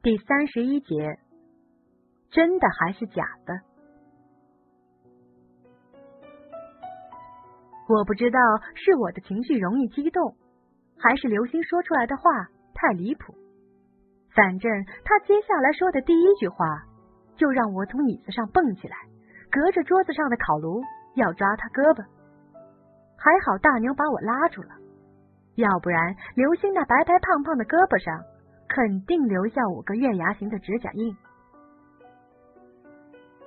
第三十一节，真的还是假的？我不知道是我的情绪容易激动，还是刘星说出来的话太离谱。反正他接下来说的第一句话，就让我从椅子上蹦起来，隔着桌子上的烤炉要抓他胳膊。还好大牛把我拉住了，要不然刘星那白白胖胖的胳膊上肯定留下五个月牙形的指甲印。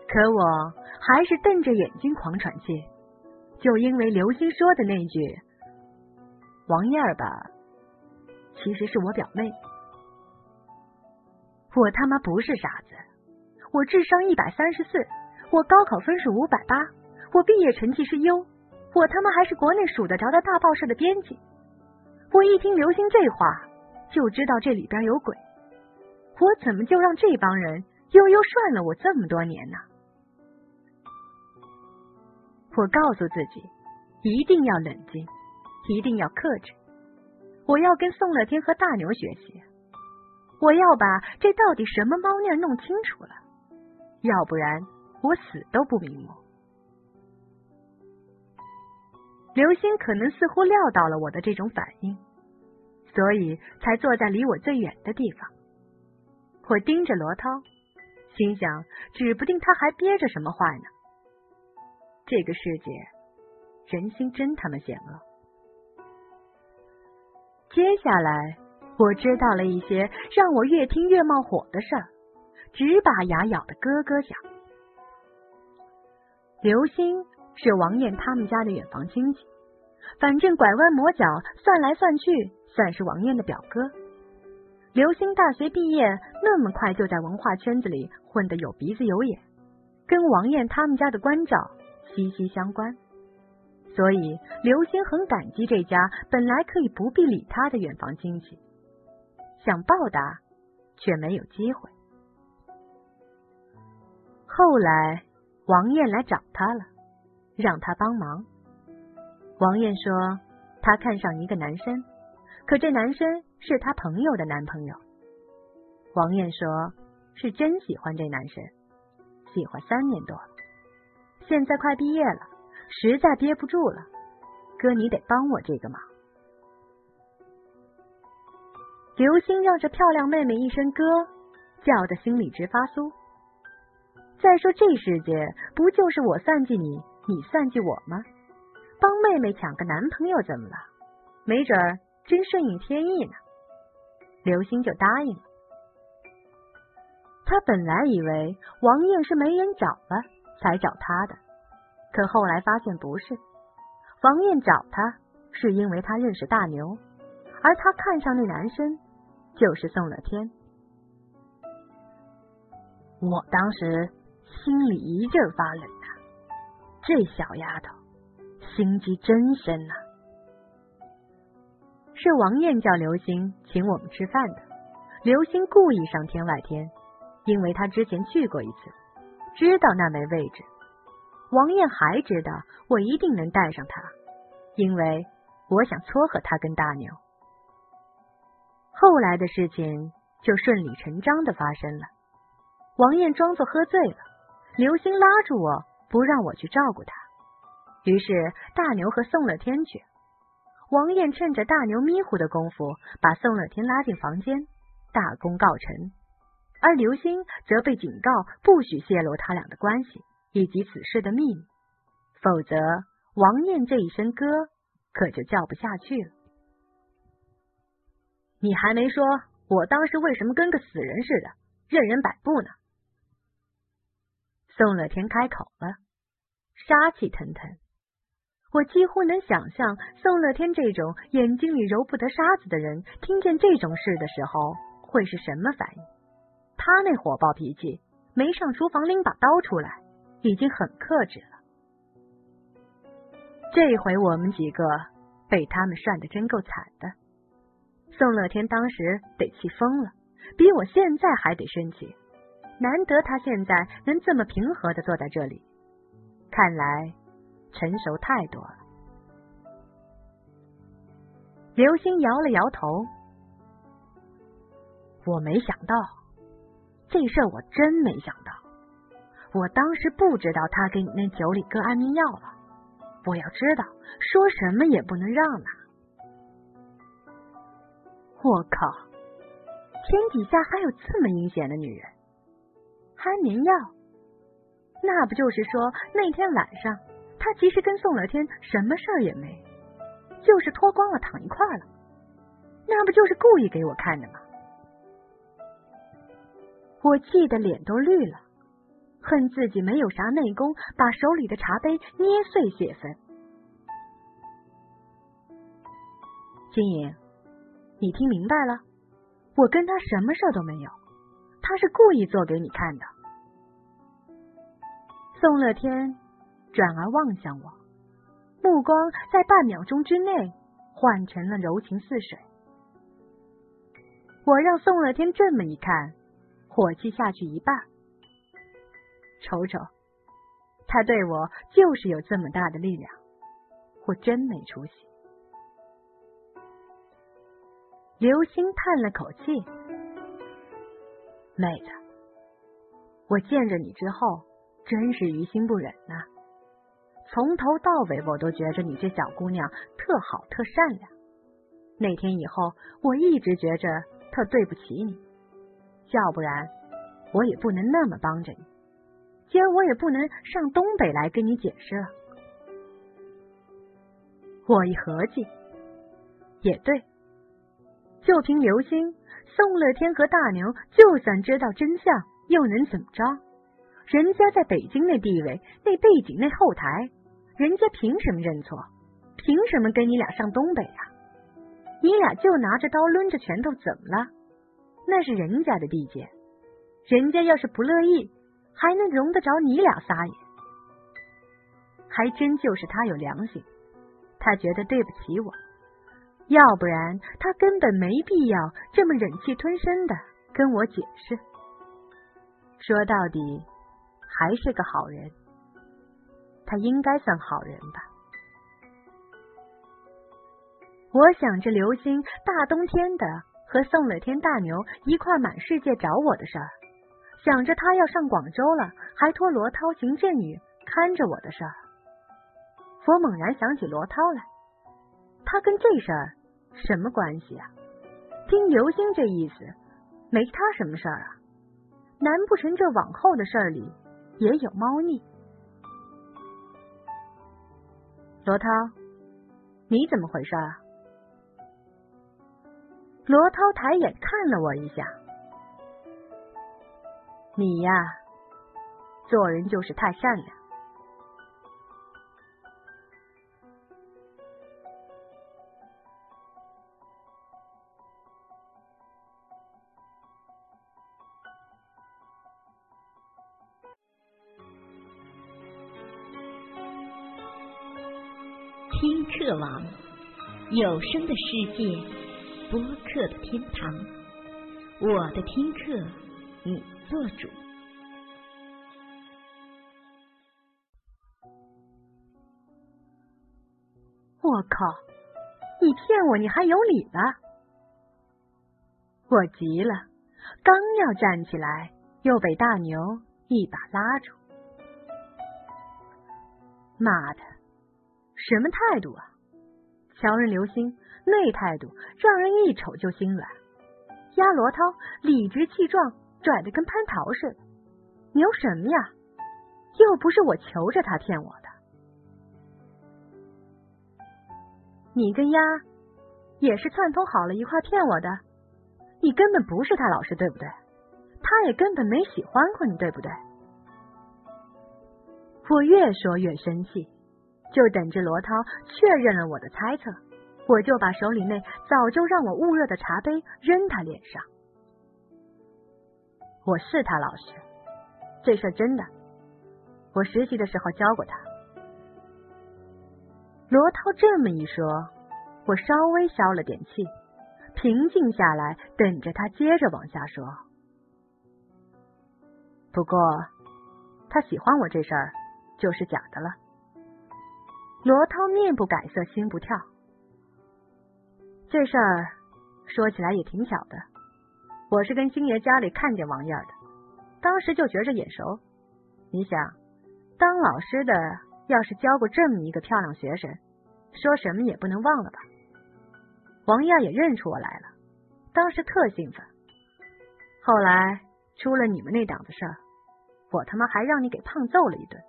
可我还是瞪着眼睛狂喘气，就因为刘星说的那句“王燕儿吧”，其实是我表妹。我他妈不是傻子，我智商一百三十四，我高考分数五百八，我毕业成绩是优，我他妈还是国内数得着的大报社的编辑。我一听刘星这话，就知道这里边有鬼。我怎么就让这帮人悠悠涮了我这么多年呢？我告诉自己，一定要冷静，一定要克制。我要跟宋乐天和大牛学习。我要把这到底什么猫腻弄清楚了，要不然我死都不瞑目。刘星可能似乎料到了我的这种反应，所以才坐在离我最远的地方。我盯着罗涛，心想，指不定他还憋着什么坏呢。这个世界，人心真他妈险恶。接下来。我知道了一些让我越听越冒火的事儿，直把牙咬得咯咯响。刘星是王艳他们家的远房亲戚，反正拐弯抹角算来算去，算是王艳的表哥。刘星大学毕业那么快就在文化圈子里混得有鼻子有眼，跟王艳他们家的关照息息相关，所以刘星很感激这家本来可以不必理他的远房亲戚。想报答，却没有机会。后来，王艳来找他了，让他帮忙。王艳说，他看上一个男生，可这男生是他朋友的男朋友。王艳说，是真喜欢这男生，喜欢三年多，现在快毕业了，实在憋不住了，哥，你得帮我这个忙。刘星让这漂亮妹妹一声哥，叫的心里直发酥。再说这世界不就是我算计你，你算计我吗？帮妹妹抢个男朋友怎么了？没准儿真顺应天意呢。刘星就答应了。他本来以为王艳是没人找了才找他的，可后来发现不是。王艳找他是因为他认识大牛，而他看上那男生。就是宋乐天，我当时心里一阵发冷啊！这小丫头心机真深呐！是王艳叫刘星请我们吃饭的，刘星故意上天外天，因为他之前去过一次，知道那没位置。王艳还知道我一定能带上他，因为我想撮合他跟大牛。后来的事情就顺理成章的发生了。王艳装作喝醉了，刘星拉住我不让我去照顾他，于是大牛和宋乐天去。王艳趁着大牛迷糊的功夫，把宋乐天拉进房间，大功告成。而刘星则被警告不许泄露他俩的关系以及此事的秘密，否则王艳这一声哥可就叫不下去了。你还没说，我当时为什么跟个死人似的，任人摆布呢？宋乐天开口了，杀气腾腾。我几乎能想象宋乐天这种眼睛里揉不得沙子的人，听见这种事的时候会是什么反应。他那火爆脾气，没上厨房拎把刀出来，已经很克制了。这回我们几个被他们涮的真够惨的。宋乐天当时得气疯了，比我现在还得生气。难得他现在能这么平和的坐在这里，看来成熟太多了。刘星摇了摇头，我没想到这事儿我真没想到。我当时不知道他给你那酒里搁安眠药了。我要知道，说什么也不能让他。我靠！天底下还有这么阴险的女人？安眠药？那不就是说那天晚上他其实跟宋乐天什么事儿也没，就是脱光了躺一块了？那不就是故意给我看的吗？我气得脸都绿了。恨自己没有啥内功，把手里的茶杯捏碎泄愤。金莹，你听明白了？我跟他什么事都没有，他是故意做给你看的。宋乐天转而望向我，目光在半秒钟之内换成了柔情似水。我让宋乐天这么一看，火气下去一半。瞅瞅，他对我就是有这么大的力量，我真没出息。刘星叹了口气：“妹子，我见着你之后，真是于心不忍呐。从头到尾，我都觉着你这小姑娘特好、特善良。那天以后，我一直觉着特对不起你，要不然我也不能那么帮着你。”今儿我也不能上东北来跟你解释了。我一合计，也对，就凭刘星、宋乐天和大牛，就算知道真相，又能怎么着？人家在北京那地位、那背景、那后台，人家凭什么认错？凭什么跟你俩上东北啊？你俩就拿着刀抡着拳头，怎么了？那是人家的地界，人家要是不乐意。还能容得着你俩撒野？还真就是他有良心，他觉得对不起我，要不然他根本没必要这么忍气吞声的跟我解释。说到底，还是个好人，他应该算好人吧？我想着刘星大冬天的和宋乐天、大牛一块满世界找我的事儿。想着他要上广州了，还托罗涛行健女看着我的事儿，我猛然想起罗涛来。他跟这事儿什么关系啊？听刘星这意思，没他什么事儿啊？难不成这往后的事儿里也有猫腻？罗涛，你怎么回事啊？罗涛抬眼看了我一下。你呀，做人就是太善良。听课网，有声的世界，播客的天堂。我的听课，你。做主！我靠！你骗我，你还有理了！我急了，刚要站起来，又被大牛一把拉住。妈的，什么态度啊！瞧人刘星那态度，让人一瞅就心软。压罗涛理直气壮。拽的跟蟠桃似的，牛什么呀？又不是我求着他骗我的。你跟丫也是串通好了一块骗我的，你根本不是他老师，对不对？他也根本没喜欢过你，对不对？我越说越生气，就等着罗涛确认了我的猜测，我就把手里那早就让我捂热的茶杯扔他脸上。我是他老师，这事真的，我实习的时候教过他。罗涛这么一说，我稍微消了点气，平静下来，等着他接着往下说。不过，他喜欢我这事儿就是假的了。罗涛面不改色，心不跳。这事儿说起来也挺巧的。我是跟星爷家里看见王燕的，当时就觉着眼熟。你想，当老师的要是教过这么一个漂亮学生，说什么也不能忘了吧？王燕也认出我来了，当时特兴奋。后来出了你们那档子事儿，我他妈还让你给胖揍了一顿。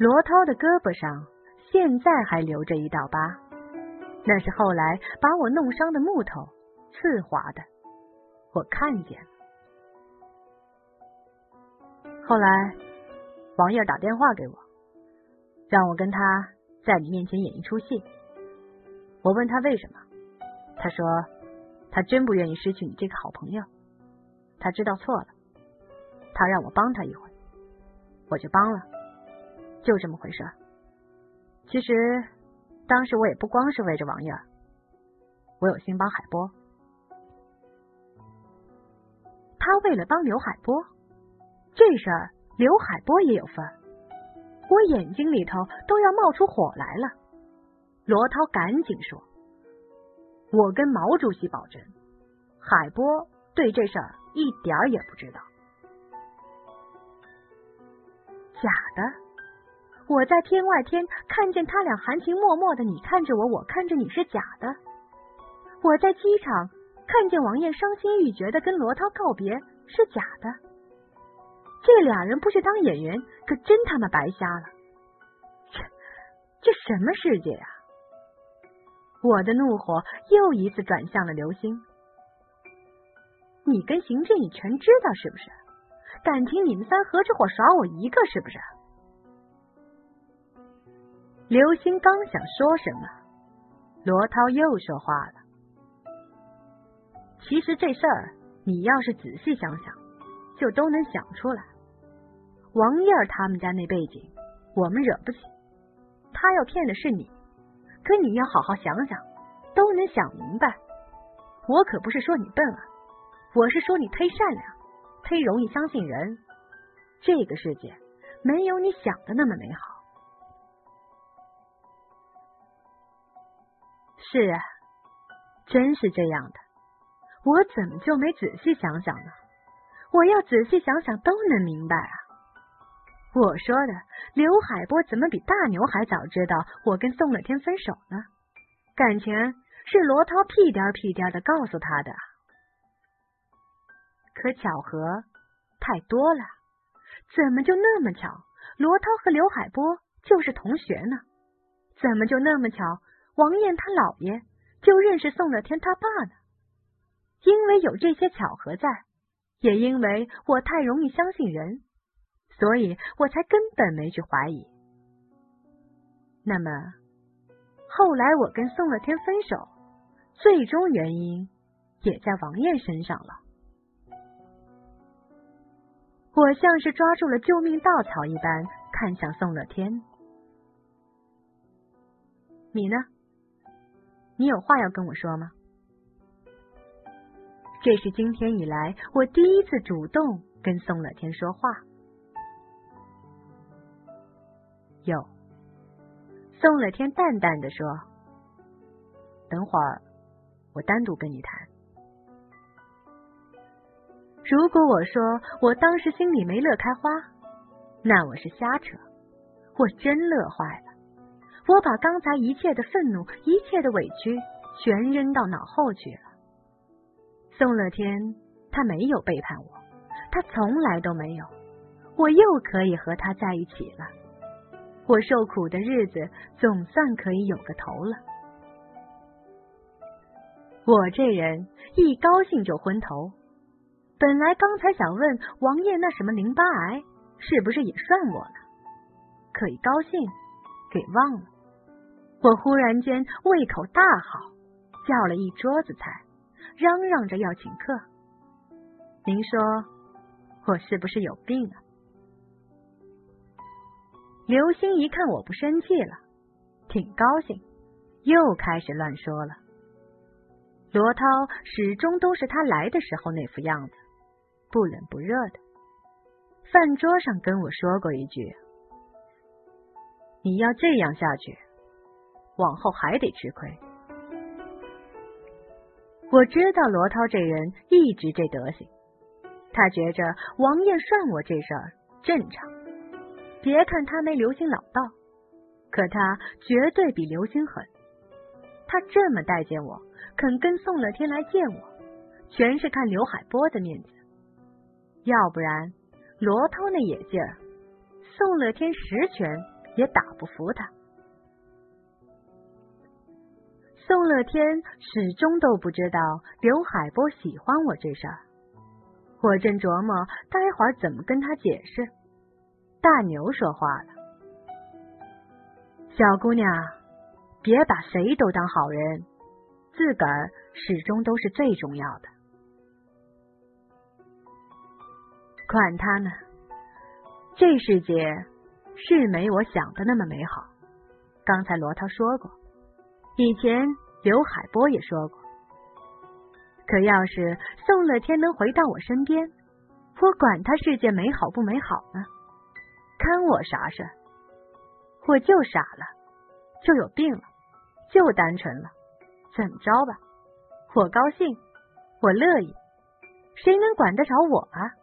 罗涛的胳膊上现在还留着一道疤，那是后来把我弄伤的木头刺划的，我看见了。后来王爷打电话给我，让我跟他在你面前演一出戏。我问他为什么，他说他真不愿意失去你这个好朋友，他知道错了，他让我帮他一回，我就帮了。就这么回事。其实当时我也不光是为着王爷，我有心帮海波。他为了帮刘海波，这事儿刘海波也有份。我眼睛里头都要冒出火来了。罗涛赶紧说：“我跟毛主席保证，海波对这事儿一点儿也不知道。”假的。我在天外天看见他俩含情脉脉的，你看着我，我看着你是假的。我在机场看见王艳伤心欲绝的跟罗涛告别是假的。这俩人不去当演员，可真他妈白瞎了。这这什么世界啊！我的怒火又一次转向了刘星。你跟邢志，你全知道是不是？感情你们三合着伙耍我一个是不是？刘星刚想说什么，罗涛又说话了。其实这事儿，你要是仔细想想，就都能想出来。王燕他们家那背景，我们惹不起。他要骗的是你，可你要好好想想，都能想明白。我可不是说你笨啊，我是说你忒善良，忒容易相信人。这个世界没有你想的那么美好。是啊，真是这样的。我怎么就没仔细想想呢？我要仔细想想都能明白啊。我说的刘海波怎么比大牛还早知道我跟宋乐天分手呢？感情是罗涛屁颠屁颠的告诉他的。可巧合太多了，怎么就那么巧？罗涛和刘海波就是同学呢？怎么就那么巧？王艳他姥爷就认识宋乐天他爸呢，因为有这些巧合在，也因为我太容易相信人，所以我才根本没去怀疑。那么后来我跟宋乐天分手，最终原因也在王艳身上了。我像是抓住了救命稻草一般，看向宋乐天，你呢？你有话要跟我说吗？这是今天以来我第一次主动跟宋乐天说话。有，宋乐天淡淡的说：“等会儿我单独跟你谈。”如果我说我当时心里没乐开花，那我是瞎扯，我真乐坏了。我把刚才一切的愤怒、一切的委屈全扔到脑后去了。宋乐天，他没有背叛我，他从来都没有。我又可以和他在一起了，我受苦的日子总算可以有个头了。我这人一高兴就昏头，本来刚才想问王爷那什么淋巴癌是不是也算我呢？可一高兴给忘了。我忽然间胃口大好，叫了一桌子菜，嚷嚷着要请客。您说我是不是有病啊？刘星一看我不生气了，挺高兴，又开始乱说了。罗涛始终都是他来的时候那副样子，不冷不热的。饭桌上跟我说过一句：“你要这样下去。”往后还得吃亏。我知道罗涛这人一直这德行，他觉着王爷涮我这事儿正常。别看他没刘星老道，可他绝对比刘星狠。他这么待见我，肯跟宋乐天来见我，全是看刘海波的面子。要不然，罗涛那野劲儿，宋乐天十拳也打不服他。宋乐天始终都不知道刘海波喜欢我这事儿，我正琢磨待会儿怎么跟他解释。大牛说话了：“小姑娘，别把谁都当好人，自个儿始终都是最重要的。管他呢，这世界是没我想的那么美好。刚才罗涛说过。”以前刘海波也说过，可要是宋乐天能回到我身边，我管他世界美好不美好呢？看我啥事？我就傻了，就有病了，就单纯了，怎么着吧？我高兴，我乐意，谁能管得着我啊？